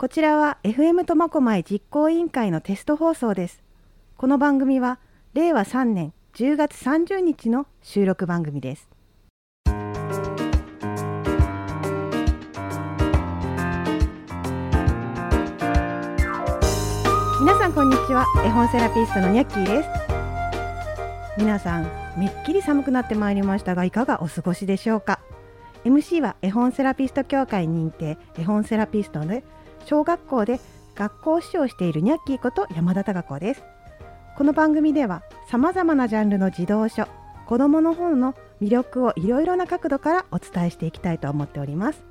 こちらは FM 苫小牧実行委員会のテスト放送です。この番組は令和3年10月30日の収録番組です。皆さんこんにちは。絵本セラピストのニャッキーです。皆さんめっきり寒くなってまいりましたがいかがお過ごしでしょうか。MC は絵本セラピスト協会認定絵本セラピストで小学校で学校指導しているニャッキーこと山田孝子です。この番組ではさまざまなジャンルの児童書子どもの本の魅力をいろいろな角度からお伝えしていきたいと思っております。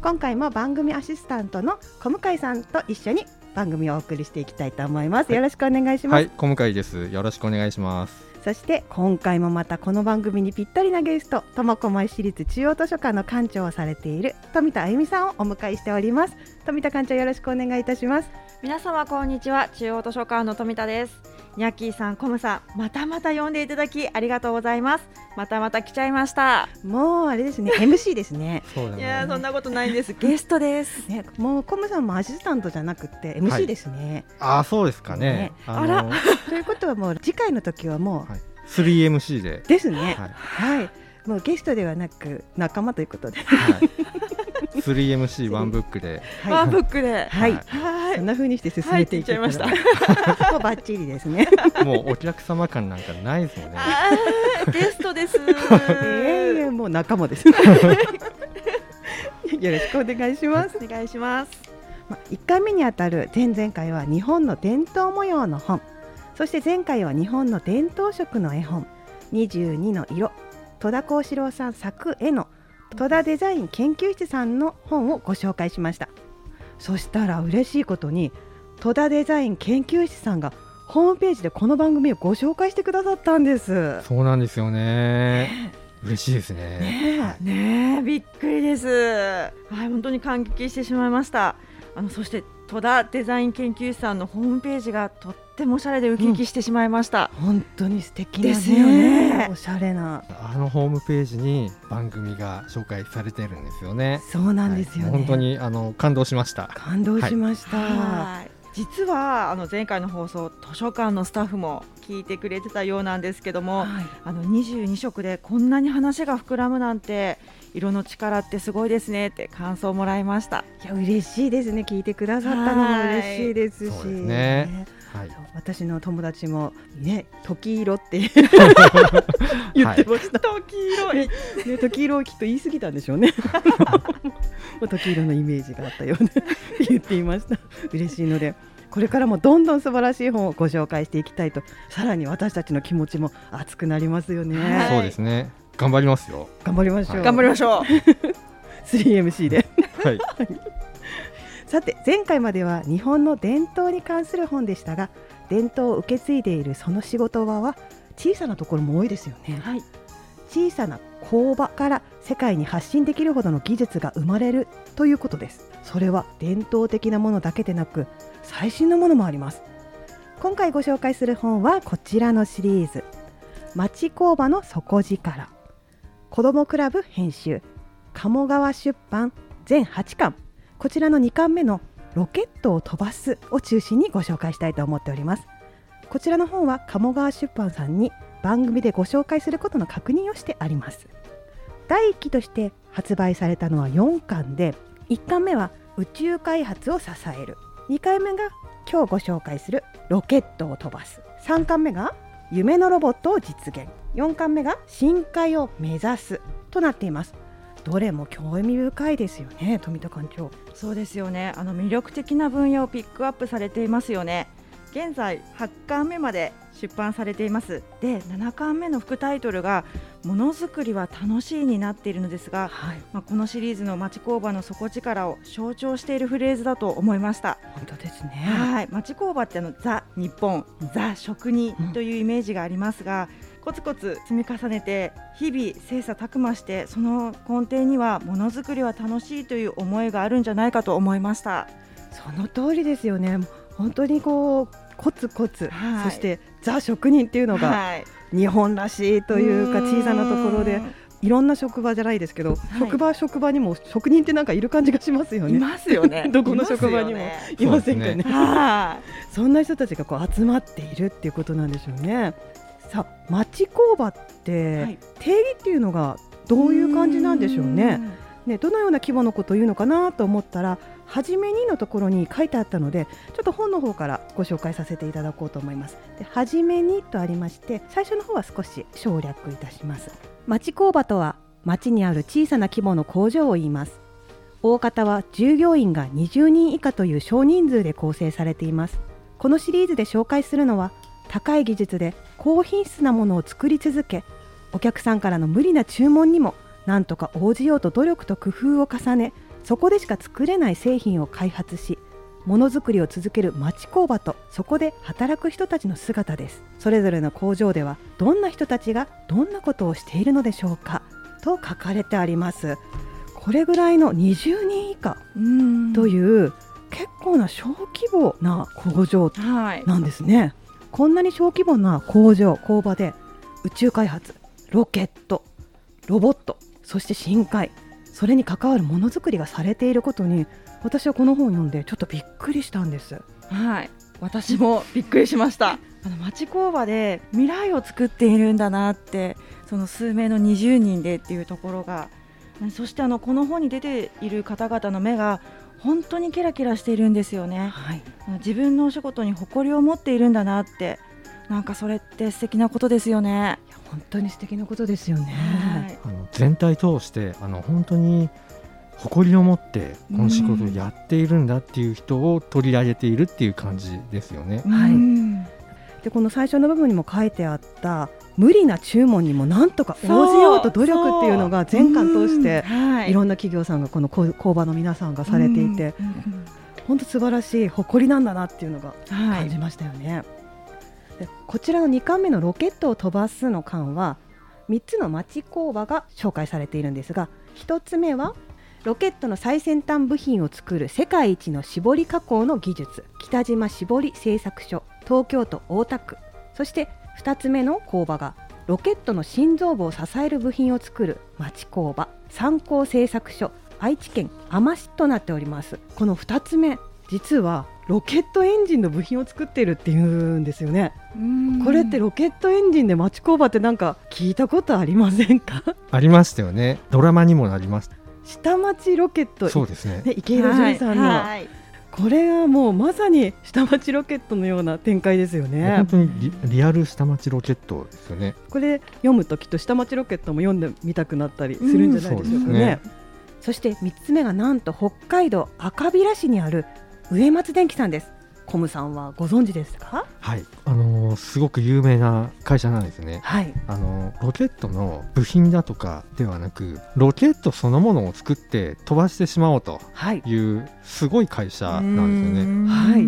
今回も番組アシスタントの小向さんと一緒に番組をお送りしていきたいと思います、はい、よろしくお願いします。はい。小向です。よろしくお願いしますそして今回もまたこの番組にぴったりなゲスト苫小牧市立中央図書館の館長をされている富田あゆみさんをお迎えしております。富田館長よろしくお願いいたします。皆様こんにちは。中央図書館の富田です。ニャッキーさん、コムさん、またまた呼んでいただきありがとうございます。またまた来ちゃいました。もうあれですね、MC ですね。ねいやそんなことないんです。ゲストです。ね、もうコムさんもアシスタントじゃなくて MC ですね。はい、あ、そうですかね。ねあら、ということはもう次回の時はもう、はい、3MC で。ですね。はい、はい、もうゲストではなく仲間ということで。はい 3MC ワンブックで、ワンブックで、はい、そんな風にして進めていきました。もうバッチリですね。もうお客様感なんかないですもんね。ゲストです。ええもう仲間です。よろしくお願いします。お願いします。まあ、1回目にあたる前々回は日本の伝統模様の本そして前回は日本の伝統色の絵本22の色戸田幸四郎さん作絵の戸田デザイン研究室さんの本をご紹介しました。そしたら嬉しいことに戸田デザイン研究室さんがホームページでこの番組をご紹介してくださったんです。そうなんですよね。嬉しいですね。ね。ねびっくりです。はい本当に感激してしまいました。あのそして戸田デザイン研究室さんのホームページがとってもおしゃれでウキウキしてしまいました、うん、本当に素敵ですよね。おしゃれな。あのホームページに番組が紹介されてるんですよね。そうなんですよね、はい、本当にあの感動しました。感動しました、はい。実はあの前回の放送図書館のスタッフも聞いてくれてたようなんですけども、はい、あの22色でこんなに話が膨らむなんて色の力ってすごいですねって感想をもらいました。いや嬉しいですね。聞いてくださったのも嬉しいですし。ねはい、私の友達もね時色って 言ってました、はい、時色。ね時色をきっと言い過ぎたんでしょうね。時色のイメージがあったよう、ね、言っていました。嬉しいのでこれからもどんどん素晴らしい本をご紹介していきたいとさらに私たちの気持ちも熱くなりますよね、はい、そうですね。頑張りますよ。頑張りましょう、はい、頑張りましょう。3MC で。はいさて前回までは日本の伝統に関する本でしたが伝統を受け継いでいるその仕事場は小さなところも多いですよね、はい、小さな工場から世界に発信できるほどの技術が生まれるということです。それは伝統的なものだけでなく最新のものもあります。今回ご紹介する本はこちらのシリーズ。町工場の底力。子どもクラブ編集。鴨川出版全8巻こちらの2巻目のロケットを飛ばすを中心にご紹介したいと思っております。こちらの本は鴨川出版さんに番組でご紹介することの確認をしてあります。第1期として発売されたのは4巻で1巻目は宇宙開発を支える。2回目が今日ご紹介するロケットを飛ばす。3巻目が夢のロボットを実現。4巻目が深海を目指すとなっています。どれも興味深いですよね富田館長。そうですよね。あの魅力的な分野をピックアップされていますよね。現在8巻目まで出版されています。で7巻目の副タイトルがものづくりは楽しいになっているのですが、はい、まあ、このシリーズの町工場の底力を象徴しているフレーズだと思いました。本当ですね。はい。町工場ってあのザ日本、ザ職人というイメージがありますが、うん、コツコツ積み重ねて日々切磋琢磨してその根底にはものづくりは楽しいという思いがあるんじゃないかと思いました。その通りですよね。本当にこうコツコツ、はい、そしてザ職人っていうのが日本らしいというか小さなところでいろんな職場じゃないですけど、はい、職場職場にも職人ってなんかいる感じがしますよね。いますよね。どこの職場にも。いませんかね。そんな人たちがこう集まっているっていうことなんでしょうね。さあ町工場って、はい、定義っていうのがどういう感じなんでしょうね。ねどのような規模のことを言うのかなと思ったら初めにのところに書いてあったのでちょっと本の方からご紹介させていただこうと思います。で初めにとありまして最初の方は少し省略いたします。町工場とは町にある小さな規模の工場を言います大方は従業員が20人以下という少人数で構成されていますこのシリーズで紹介するのは高い技術で高品質なものを作り続けお客さんからの無理な注文にもなんとか応じようと努力と工夫を重ねそこでしか作れない製品を開発しものづくりを続ける町工場とそこで働く人たちの姿です。それぞれの工場ではどんな人たちがどんなことをしているのでしょうかと書かれてあります。これぐらいの20人以下という結構な小規模な工場なんですね、はい、こんなに小規模な工場工場で宇宙開発ロケットロボットそして深海それに関わるものづくりがされていることに私はこの本を読んでちょっとびっくりしたんです。はい。私もびっくりしました。あの町工場で未来を作っているんだなってその数名の20人でっていうところがそしてあのこの本に出ている方々の目が本当にキラキラしているんですよね、はい、自分のお仕事に誇りを持っているんだなって。なんかそれって素敵なことですよね。本当に素敵なことですよね、はい、あの全体通してあの本当に誇りを持ってこの仕事をやっているんだっていう人を取り上げているっていう感じですよね。はい、でこの最初の部分にも書いてあった無理な注文にもなんとか応じようと努力っていうのが全巻通してい。ろんな企業さんがこの工場の皆さんがされていて本当素晴らしい誇りなんだなっていうのが感じましたよね。はい、でこちらの2巻目のロケットを飛ばすの巻は3つの町工場が紹介されているんですが1つ目はロケットの最先端部品を作る世界一の絞り加工の技術北島絞り製作所東京都大田区。そして2つ目の工場がロケットの心臓部を支える部品を作る町工場参考製作所愛知県海士となっております。この2つ目実はロケットエンジンの部品を作っているっていうんですよね。これってロケットエンジンで町工場ってなんか聞いたことありませんか？ありましたよね。ドラマにもなります下町ロケット。そうですね。池井戸潤さんの、はいはい、これはもうまさに下町ロケットのような展開ですよね。本当にリリアル下町ロケットですよね。これ読むときっと下町ロケットも読んでみたくなったりするんじゃないでしょうかね。ね、そして3つ目がなんと北海道赤平市にある上松電機さんですコムさんはご存知ですか？はい。あのー、すごく有名な会社なんですね。はい。あのー、ロケットの部品だとかではなくロケットそのものを作って飛ばしてしまおうとい。うすごい会社なんですよね。はい。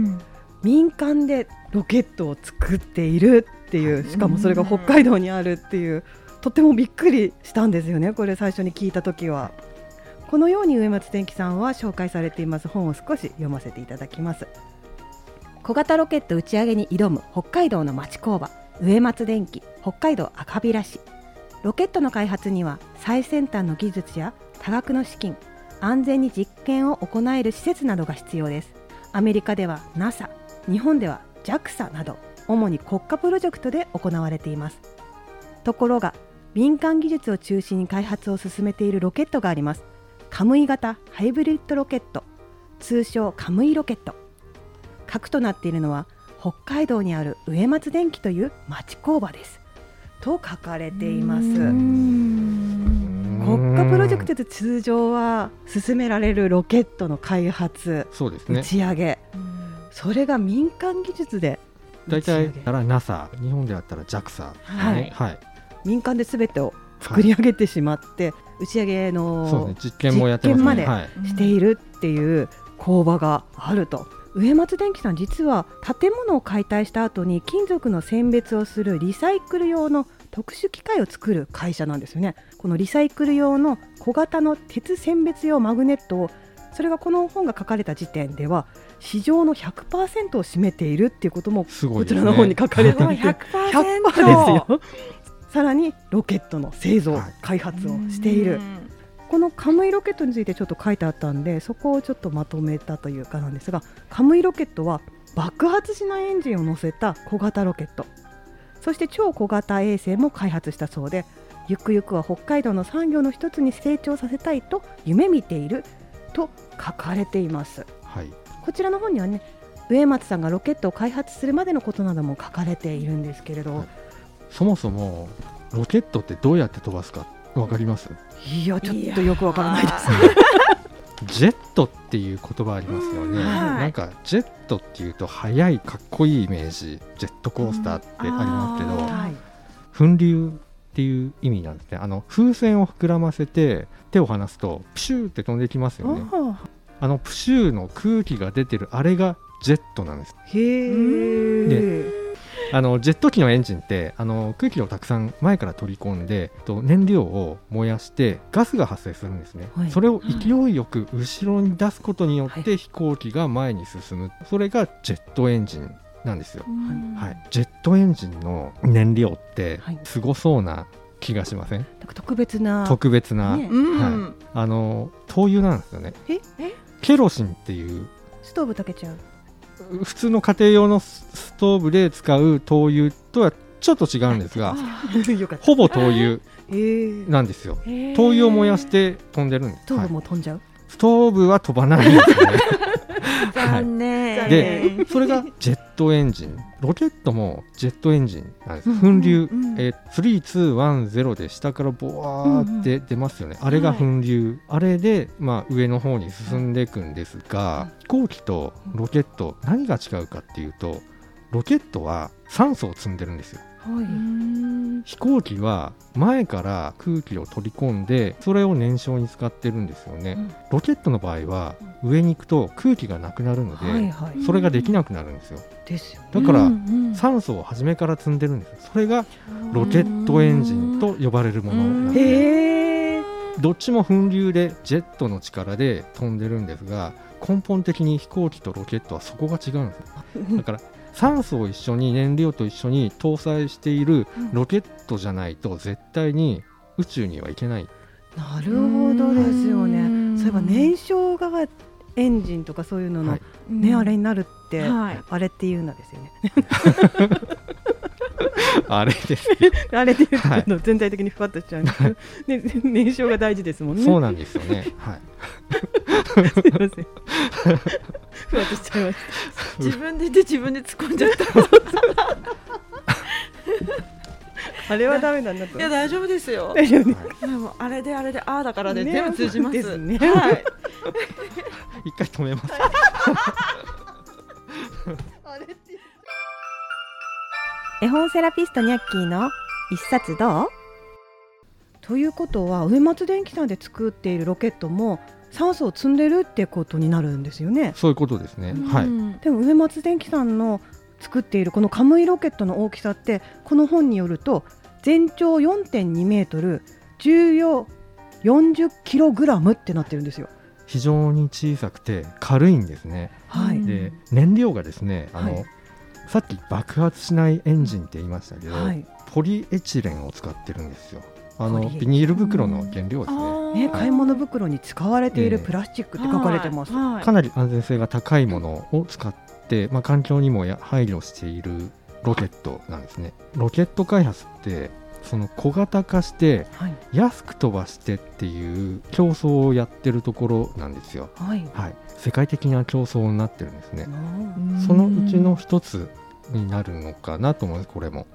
民間でロケットを作っているっていうしかもそれが北海道にあるっていうとてもびっくりしたんですよねこれ最初に聞いた時は。このように上松電機さんは紹介されています本を少し読ませていただきます小型ロケット打ち上げに挑む北海道の町工場上松電機北海道赤平市。ロケットの開発には最先端の技術や多額の資金安全に実験を行える施設などが必要です。アメリカでは NASA 日本では JAXA など主に国家プロジェクトで行われています。ところが民間技術を中心に開発を進めているロケットがあります。カムイ型ハイブリッドロケット通称カムイロケット。核となっているのは北海道にある上松電機という町工場です。と書かれています。国家プロジェクトで通常は進められるロケットの開発ね、打ち上げ。それが民間技術で大体なら NASA 日本であったら JAXA、ね、はい、はい、民間で全てを作り上げてしまって、はい、打ち上げの、ね、実験もやってます、ね、までしているっていう工場があると。上松電機さん実は建物を解体した後に金属の選別をするリサイクル用の特殊機械を作る会社なんですよね。このリサイクル用の小型の鉄選別用マグネットをそれがこの本が書かれた時点では市場の100%を占めているっていうこともこちらの本に書かれていて 100%, 100ですよ。さらにロケットの製造、はい、開発をしている。このカムイロケットについてちょっと書いてあったんでそこをちょっとまとめたというかなんですがカムイロケットは爆発しないエンジンを乗せた小型ロケット。そして超小型衛星も開発したそうでゆくゆくは北海道の産業の一つに成長させたいと夢見ていると書かれています、はい、こちらの本にはね植松さんがロケットを開発するまでのことなども書かれているんですけれど、はい、そもそもロケットってどうやって飛ばすかわかります？いやちょっとよくわからないです ジェットっていう言葉ありますよね、はい、なんかジェットっていうと速いかっこいいイメージジェットコースターってありますけど、はい、噴流っていう意味なんですね。あの風船を膨らませて手を離すとプシューって飛んできますよね。あのプシューの空気が出てるあれがジェットなんです。へえあのジェット機のエンジンってあの空気をたくさん前から取り込んでと燃料を燃やしてガスが発生するんですね、はい、それを勢いよく後ろに出すことによって飛行機が前に進む、それがジェットエンジンなんですよ、はい、ジェットエンジンの燃料ってすごそうな気がしません、特別な。特別な、ね、はい、あの灯油なんですよね。ケロシンっていう。ストーブ炊けちゃう普通の家庭用のストーブで使う灯油とはちょっと違うんですが ほぼ灯油なんですよ、灯油を燃やして飛んでるんです。ストーブも飛んじゃう、ストーブは飛ばないですね 残念、はい、でそれがジェットエンジンロケットもジェットエンジンなんです、噴流、えー、3210で下からボワーって出ますよね、あれが噴流、あれで、まあ、上の方に進んでいくんですが、飛行機とロケット何が違うかっていうとロケットは酸素を積んでるんですよはい、飛行機は前から空気を取り込んでそれを燃焼に使ってるんですよね、うん、ロケットの場合は上に行くと空気がなくなるので、はいはい、それができなくなるんですよ。ですよ、ね、だから、酸素を初めから積んでるんですそれがロケットエンジンと呼ばれるものなんですどっちも噴流でジェットの力で飛んでるんですが根本的に飛行機とロケットはそこが違うんですだから酸素を一緒に燃料と一緒に搭載しているロケットじゃないと絶対に宇宙には行けない。なるほどですよね。そういえば燃焼がエンジンとかそういうのの、はい、ね、あれになるって、はい、あれっていうのですよね。あれです、あれで言うと、全体的にふわっとしちゃうんですけど、ね、燃焼が大事ですもんね。そうなんですよね。はい。すみません。ふわっとしちゃいました。自分で言って自分で突っ込んじゃった。あれはダメなんだと。いや大丈夫ですよ。大丈夫でもあれであれでああだからで、全部通じますね。はい。一回止めます。あ れ絵本セラピストニャッキーの一冊どう？ということは上松電機さんで作っているロケットも酸素を積んでるってことになるんですよね。そういうことですね。はい。でも上松電機さんの作っているこのカムイロケットの大きさってこの本によると全長4.2メートル、重量40キログラムってなってるんですよ。非常に小さくて軽いんですね。はい。で燃料がですね、あの、はいさっき爆発しないエンジンって言いましたけど、はい、ポリエチレンを使ってるんですよ。あのビニール袋の原料ですね。ね、買い物袋に使われているプラスチックって書かれてます、はい、かなり安全性が高いものを使って、まあ、環境にもや配慮しているロケットなんですね。ロケット開発ってその小型化して安く飛ばしてっていう競争をやってるところなんですよ、はい、はい、世界的な競争になってるんですね。そのうちの一つになるのかなと思いますこれも。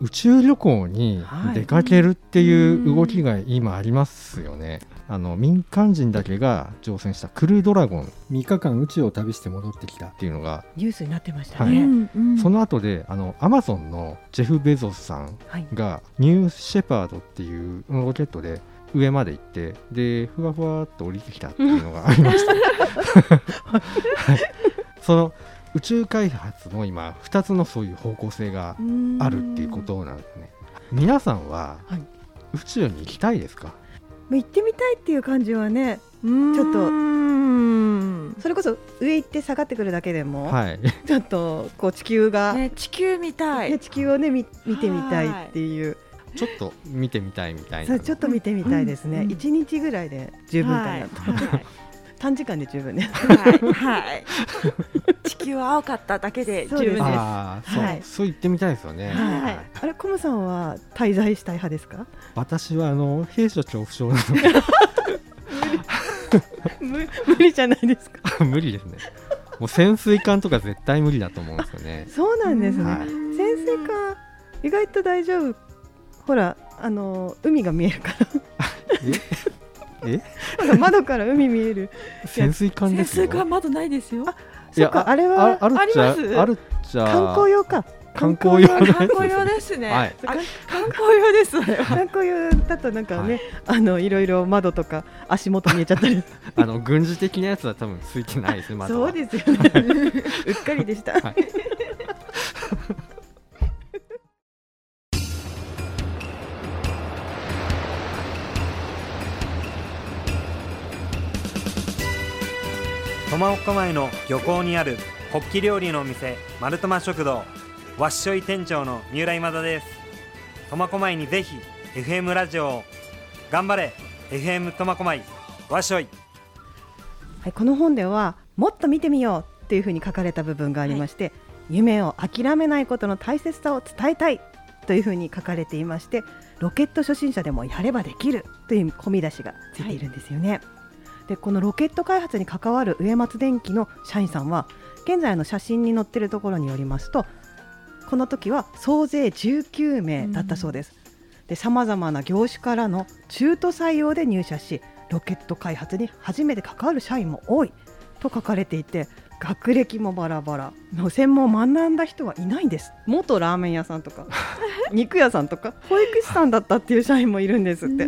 宇宙旅行に出かけるっていう動きが今ありますよね。あの民間人だけが乗船したクルードラゴン。3日間宇宙を旅して戻ってきたっていうのがニュースになってましたね、はい。その後であのアマゾンのジェフ・ベゾスさんが、ニューシェパードっていうロケットで上まで行ってでふわふわっと降りてきたっていうのがありました、はい、その宇宙開発の今2つのそういう方向性があるっていうことなんですね。皆さんは宇宙に行きたいですか、行ってみたいっていう感じはねちょっと。それこそ上行って下がってくるだけでも、はい、ちょっとこう地球が、ね、地球見たい、ね、地球をね見見てみたいっていう。ちょっと見てみたいみたいなちょっと見てみたいですね、一、うん、日ぐらいで十分かなと、はい、短時間で十分ね、はい、はい、地 球は青かっただけで十分 です。あそう,、はい、そう言ってみたいですよね、はい、あれコムさんは滞在したい派ですか？私はあの兵所恐怖症なので。無理。じゃないですか？無理ですね。もう潜水艦とか絶対無理だと思うんですよね。そうなんですね、はい、潜水艦意外と大丈夫？ほらあの海が見えるから。え？え？窓から海見える潜水艦です潜水艦窓ないですよ。あいやあれはあるっちゃあるっちゃ観光用か観光用観光用ですね。はい、観光用です。観光用だとなんかね、はい、あのいろいろ窓とか足元見えちゃったり。あの軍事的なやつは多分ついてないですね。そうですよね。うっかりでした。はい苫小牧の漁港にあるホッキ料理のお店丸トマ食堂。わっしょい店長の三浦今田です。苫小牧にぜひ FM ラジオを。頑張れ FM 苫小牧わっしょい。はい、この本ではもっと見てみようっていうふうに書かれた部分がありまして、はい、夢を諦めないことの大切さを伝えたいというふうに書かれていましてロケット初心者でもやればできるという込み出しがついているんですよね。はいでこのロケット開発に関わる植松電機の社員さんは現在の写真に載ってるところによりますとこの時は総勢19名だったそうです。さまざまな業種からの中途採用で入社しロケット開発に初めて関わる社員も多いと書かれていて学歴もバラバラの専門を学んだ人はいないんです元ラーメン屋さんとか 肉屋さんとか保育士さんだったっていう社員もいるんですって。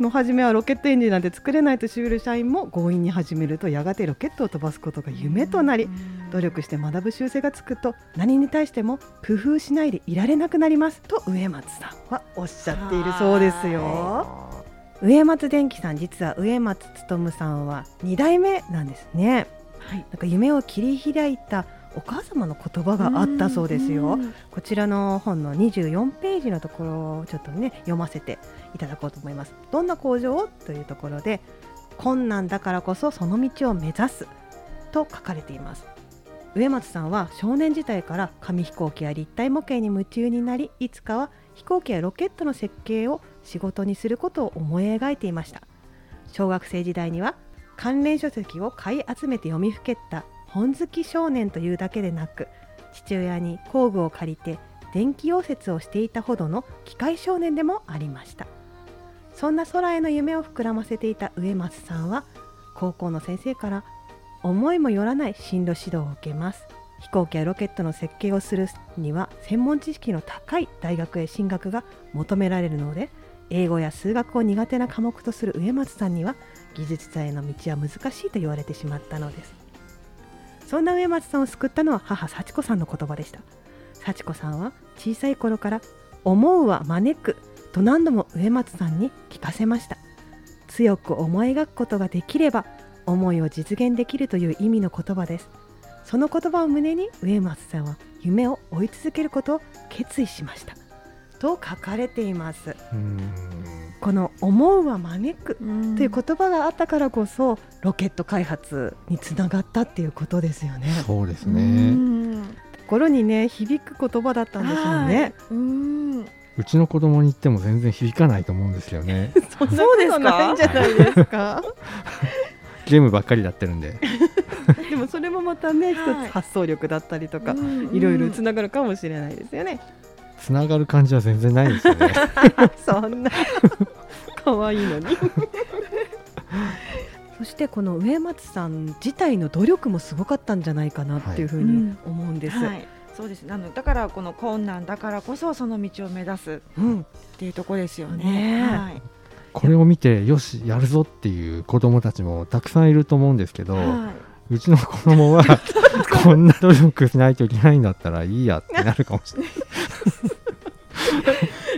の初めはロケットエンジンなんて作れないとしうる社員も強引に始めるとやがてロケットを飛ばすことが夢となり努力して学ぶ習性がつくと何に対しても工夫しないでいられなくなりますと植松さんはおっしゃっているそうですよ。植松電機さん実は植松勉さんは2代目なんですね。はい、なんか夢を切り開いたお母様の言葉があったそうですよ。こちらの本の24ページのところをちょっとね読ませていただこうと思います。どんな工場？をというところで困難だからこそその道を目指すと書かれています。植松さんは少年時代から紙飛行機や立体模型に夢中になりいつかは飛行機やロケットの設計を仕事にすることを思い描いていました小学生時代には関連書籍を買い集めて読みふけった本好き少年というだけでなく父親に工具を借りて電気溶接をしていたほどの機械少年でもありましたそんな空への夢を膨らませていた植松さんは高校の先生から思いもよらない進路指導を受けます。飛行機やロケットの設計をするには専門知識の高い大学へ進学が求められるので英語や数学を苦手な科目とする植松さんには技術者への道は難しいと言われてしまったのです。そんな植松さんを救ったのは母幸子さんの言葉でした。幸子さんは小さい頃から思うは招くと何度も植松さんに聞かせました。強く思い描くことができれば思いを実現できるという意味の言葉です。その言葉を胸に植松さんは夢を追い続けることを決意しました。と書かれています。この「思うは招く」という言葉があったからこそロケット開発につながったっていうことですよね。そうですね。心にね響く言葉だったんでしょうね。うちの子供に言っても全然響かないと思うんですよね。そんなことないんじゃないですか？ゲームばっかりだってるんで。でもそれもまたね、一つ発想力だったりとか、いろいろつながるかもしれないですよね。つながる感じは全然ないですよね そんな可愛いのにそしてこの植松さん自体の努力もすごかったんじゃないかなっていうふうに思うんです。はいうんはいそうです。あのだからこの困難だからこそその道を目指すっていうところですよね。ねはい、これを見てよしやるぞっていう子どもたちもたくさんいると思うんですけど、はい、うちの子供は こんな努力しないといけないんだったらいいやってなるかもしれない。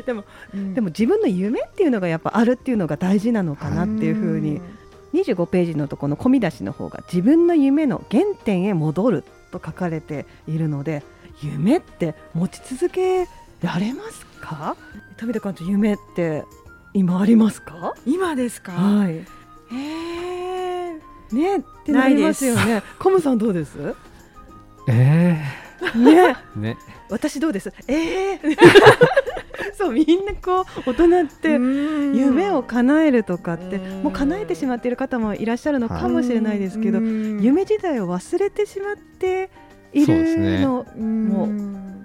でも、うん、でも自分の夢っていうのがやっぱあるっていうのが大事なのかなっていうふうに25ページのところの込み出しの方が自分の夢の原点へ戻ると書かれているので夢って持ち続けられますか？富田館長夢って今ありますか？今ですか？はい。えー、ねってなりますよね。コムさんどうです？えー、ね。ね。私どうです？ええー。そうみんなこう大人って夢を叶えるとかってもう叶えてしまっている方もいらっしゃるのかもしれないですけど夢自体を忘れてしまっているのも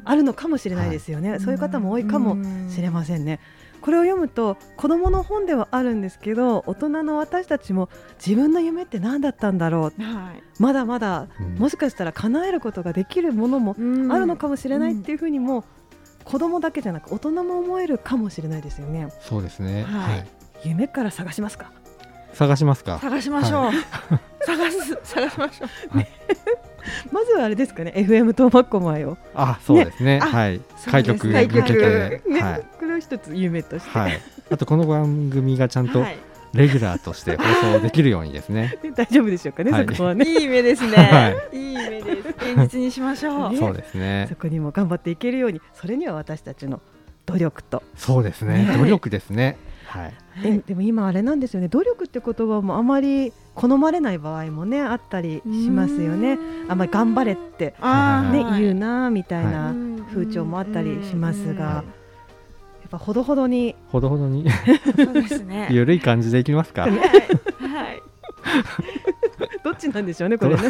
あるのかもしれないですよね、そういう方も多いかもしれませんね。これを読むと子どもの本ではあるんですけど大人の私たちも自分の夢って何だったんだろう、はい、まだまだ、もしかしたら叶えることができるものもあるのかもしれないっていうふうにも、子供だけじゃなく大人も思えるかもしれないですよね。そうですね、はい、夢から探しますか？探しますか？探しましょう、はい、探す探しましょう、ねまずはあれですかね FM ト苫小牧をあそうですね、ね、はい開局開局、ね、はい、これを一つ夢として、はい、あとこの番組がちゃんと、レギュラーとして放送できるようにですね。大丈夫でしょうかね、はい、そこはね。いい夢ですね。はい、いい夢です。現実にしましょう。ね、そうですね。そこにも頑張っていけるように、それには私たちの努力と。そうですね。努力ですね。はい。ででも今あれなんですよね。努力って言葉もあまり好まれない場合もねあったりしますよね。あんまり頑張れってね言うなみたいな風潮もあったりしますが。やっぱほどほどにほどほどにそうですね 緩い感じでいきますか。はい。どっちなんでしょうねこれね。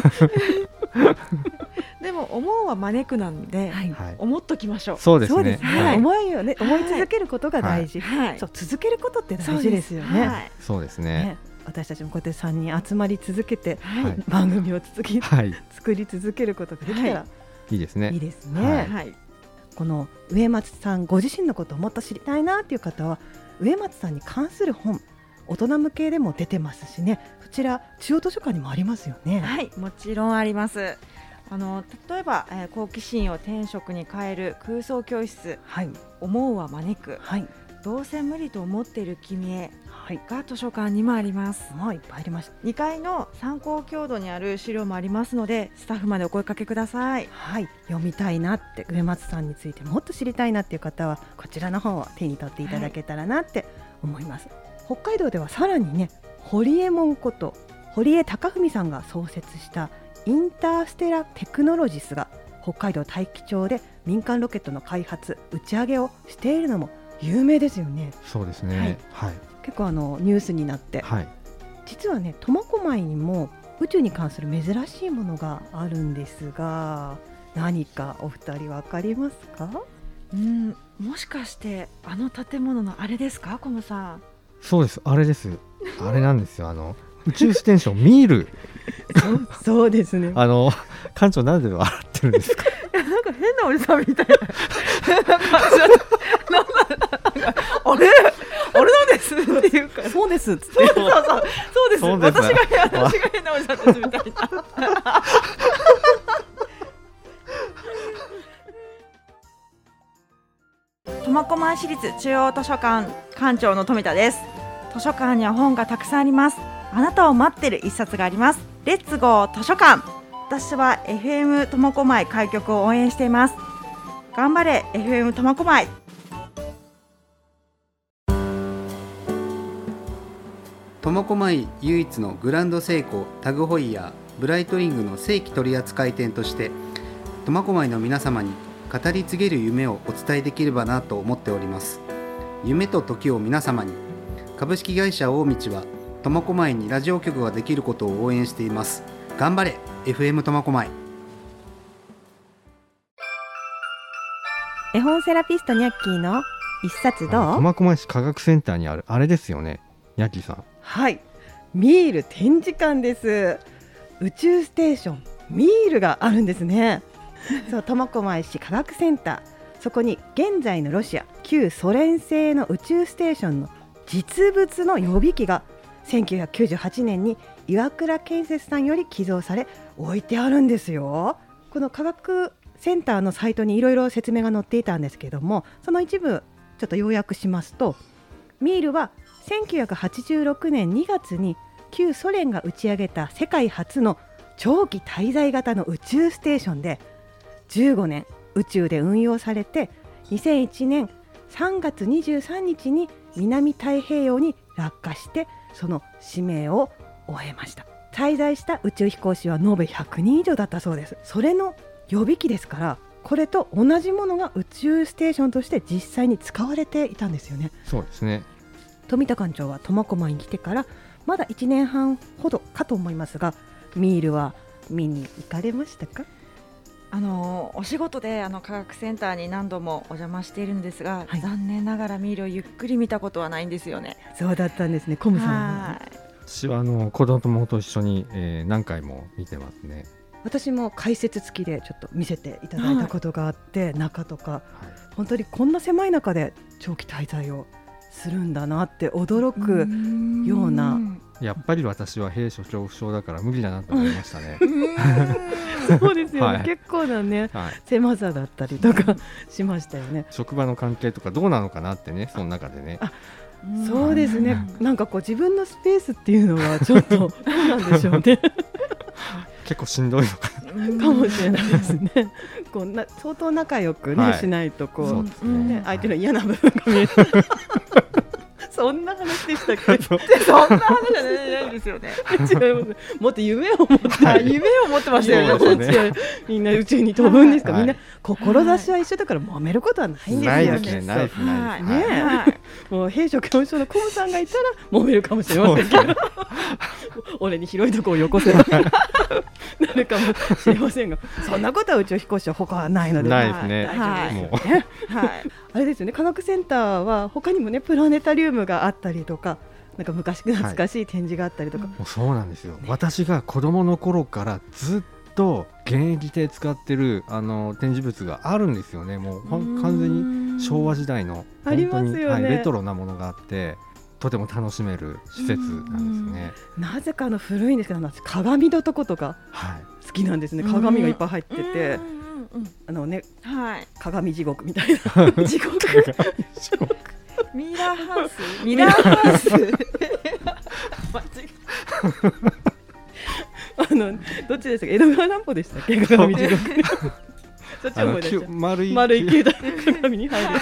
でも思うは招くなんで、はい、思っときましょう。そうですね。はい、思いをね思い続けることが大事。はい、そう続けることって大事ですよね。そうですね。私たちもこうやって三人集まり続けて、はい、番組を続き、はい、作り続けることができたら、いいですね。いいですね。はい。この植松さんご自身のことをもっと知りたいなっていう方は植松さんに関する本大人向けでも出てますしね。そちら中央図書館にもありますよね。はいもちろんあります。あの例えば、えー、好奇心を天職に変える空想教室、はい、思うは招く、はい、どうせ無理と思っている君へ。はい、が図書館にもあります。はい、いっぱいありました。2階の参考郷土にある資料もありますので、スタッフまでお声かけください。はい、読みたいなって植松さんについてもっと知りたいなっていう方はこちらの本を手に取っていただけたらなって思います。はい、北海道ではさらにね、堀江門こと堀江貴文さんが創設したインターステラテクノロジスが北海道大樹町で民間ロケットの開発打ち上げをしているのも有名ですよね。そうですね。はい。はい、結構あのニュースになって、はい、実はね苫小牧にも宇宙に関する珍しいものがあるんですが何かお二人わかりますか？うんもしかしてあの建物のあれですか？コムさん？そうです。あれです。あれなんですよ。あの宇宙ステーションミールそうですね。あの館長なんで笑ってるんですか？いやなんか変なおじさんみたいな。感じあれ？あれなんです？っていうか。そうです。ってそうそう。そうです。私が私が変なおじさんですみたいな苫小牧市立中央図書館館長の富田です。図書館には本がたくさんあります。あなたを待ってる一冊があります。レッツゴー図書館。私は FM 苫小牧開局を応援しています。頑張れ FM 苫小牧苫小牧唯一のグランドセイコタグホイヤーブライトリングの正規取扱店として苫小牧の皆様に語り継げる夢をお伝えできればなと思っております。夢と時を皆様に。株式会社大道は苫小牧にラジオ局ができることを応援しています。頑張れ FM 苫小牧。絵本セラピストニャッキーの一冊どう？苫小牧市科学センターにあるあれですよねニャッキーさん。はい。ミール展示館です。宇宙ステーションミールがあるんですね そう苫小牧市科学センターそこに現在のロシア旧ソ連製の宇宙ステーションの実物の予備機が1998年に岩倉建設さんより寄贈され置いてあるんですよ。この科学センターのサイトにいろいろ説明が載っていたんですけどもその一部ちょっと要約しますとミールは1986年2月に旧ソ連が打ち上げた世界初の長期滞在型の宇宙ステーションで15年宇宙で運用されて2001年3月23日に南太平洋に落下してその使命を終えました。滞在した宇宙飛行士は延べ100人以上だったそうです。それの予備機ですからこれと同じものが宇宙ステーションとして実際に使われていたんですよね。そうですね。富田館長は苫小牧に来てからまだ1年半ほどかと思いますがミールは見に行かれましたか？あのお仕事であの科学センターに何度もお邪魔しているんですが、はい、残念ながらミールをゆっくり見たことはないんですよね。そうだったんですね、コムさん。私はあの子供と一緒に、えー、何回も見てますね。私も解説付きでちょっと見せていただいたことがあって、はい、中とか、はい、本当にこんな狭い中で長期滞在をするんだなって驚くようなやっぱり私は兵所恐怖症だから無理だなと思いましたね。そうですよね、はい、結構なね、はい、狭さだったりとかしましたよね。職場の関係とかどうなのかなってね、その中でね。そうですね、なんかこう自分のスペースっていうのはちょっと どうなんでしょうね。結構しんどいのかな。かもしれないですね。こうな相当仲良くね、はい、しないとこう、ね、ね、相手の嫌な部分が見える。そんな話でしたっけ？そんな話じゃないですよね。違いますもっと夢を持って夢を持ってましたよねみんな宇宙に飛ぶんですか、みんな志は一緒だから揉めることはないんですよね。ないですね。ねもう兵所恐怖症のコムさんがいたら揉めるかもしれませんけど。俺に広いとこをよこせば。なるかもしれませんが。そんなことは宇宙飛行士は他はないので。ないですね。はい。あれですよね。科学センターは他にもねプラネタリウムがあったりとかなんか昔懐かしい展示があったりとか、はい、そうなんですよ、ね、私が子供の頃からずっと現役で使ってるあの展示物があるんですよね。もう完全に昭和時代の本当に、ね、はい、レトロなものがあってとても楽しめる施設なんですね。なぜかの古いんですけど、鏡のとことか好きなんですね。はい、鏡がいっぱい入ってて、あのね、はい、鏡地獄みたいな。地獄。ミラーハウス。ミラーハウス。あのどっちでしたか江戸川乱歩でしたっけ？鏡地獄そっち思い出し丸い丸い球体鏡に入る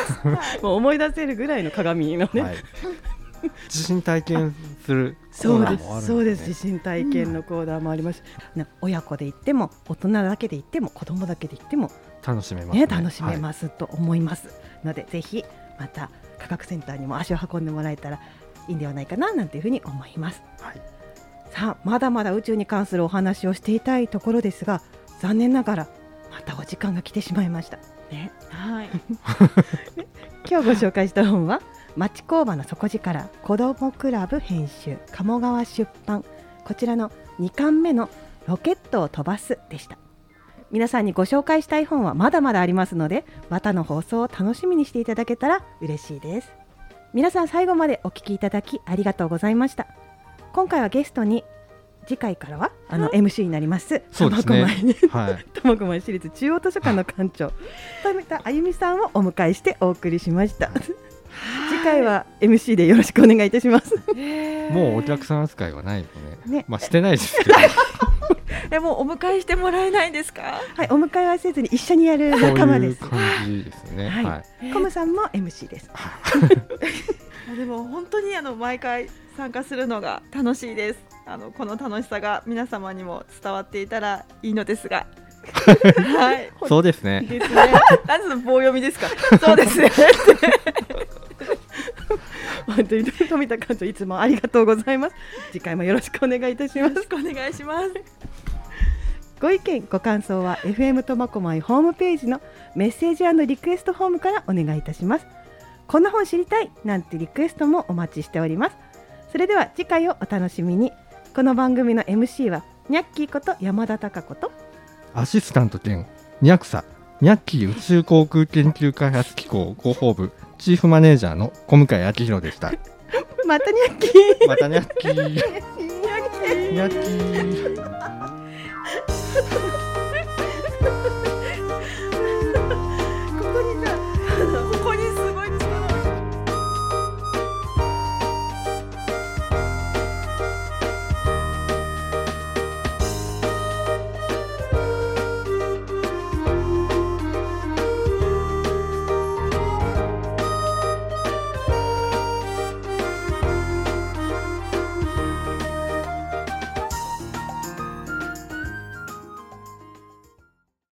もう思い出せるぐらいの鏡のね、はい、地震体験するそうです、そうです。地震体験のコーナーもあります、うん、親子で行っても大人だけで行っても子供だけで行っても楽しめますね、ね楽しめますと思います、はい、のでぜひまた科学センターにも足を運んでもらえたらいいんではないかななんていうふうに思います、はい、さあまだまだ宇宙に関するお話をしていたいところですが残念ながらまたお時間が来てしまいました。ね。はい。今日ご紹介した本は町工場の底力子どもクラブ編集鴨川出版。こちらの2巻目のロケットを飛ばすでした。皆さんにご紹介したい本はまだまだありますのでまたの放送を楽しみにしていただけたら嬉しいです。皆さん最後までお聞きいただきありがとうございました今回はゲストに次回からはあの MC になります苫小牧ね苫小牧市立中央図書館の館長富田あゆみさんをお迎えしてお送りしました次回は MC でよろしくお願いいたします。もうお客さん扱いはないのね。ねまあしてないですけど。えもうお迎えしてもらえないんですか？はい、お迎えはせずに一緒にやる仲間です。感じですね。はい。コムさんも MC です。でも本当にあの毎回参加するのが楽しいです。あのこの楽しさが皆様にも伝わっていたらいいのですが。はい。そうですね。ですね。何その棒読みですか？そうですね。本当に富田館長いつもありがとうございます次回もよろしくお願いいたしますお願いしますご意見ご感想は FM 苫小牧ホームページのメッセージリクエストフォームからお願いいたしますこんな本知りたいなんてリクエストもお待ちしておりますそれでは次回をお楽しみにこの番組の MC はニャッキーこと山田貴子とアシスタント兼ニャクサニャッキー宇宙航空研究開発機構広報部チーフマネージャーの小向井明宏でした。またニャッキー。またニャッキー。ニャッキー。ニャッキー。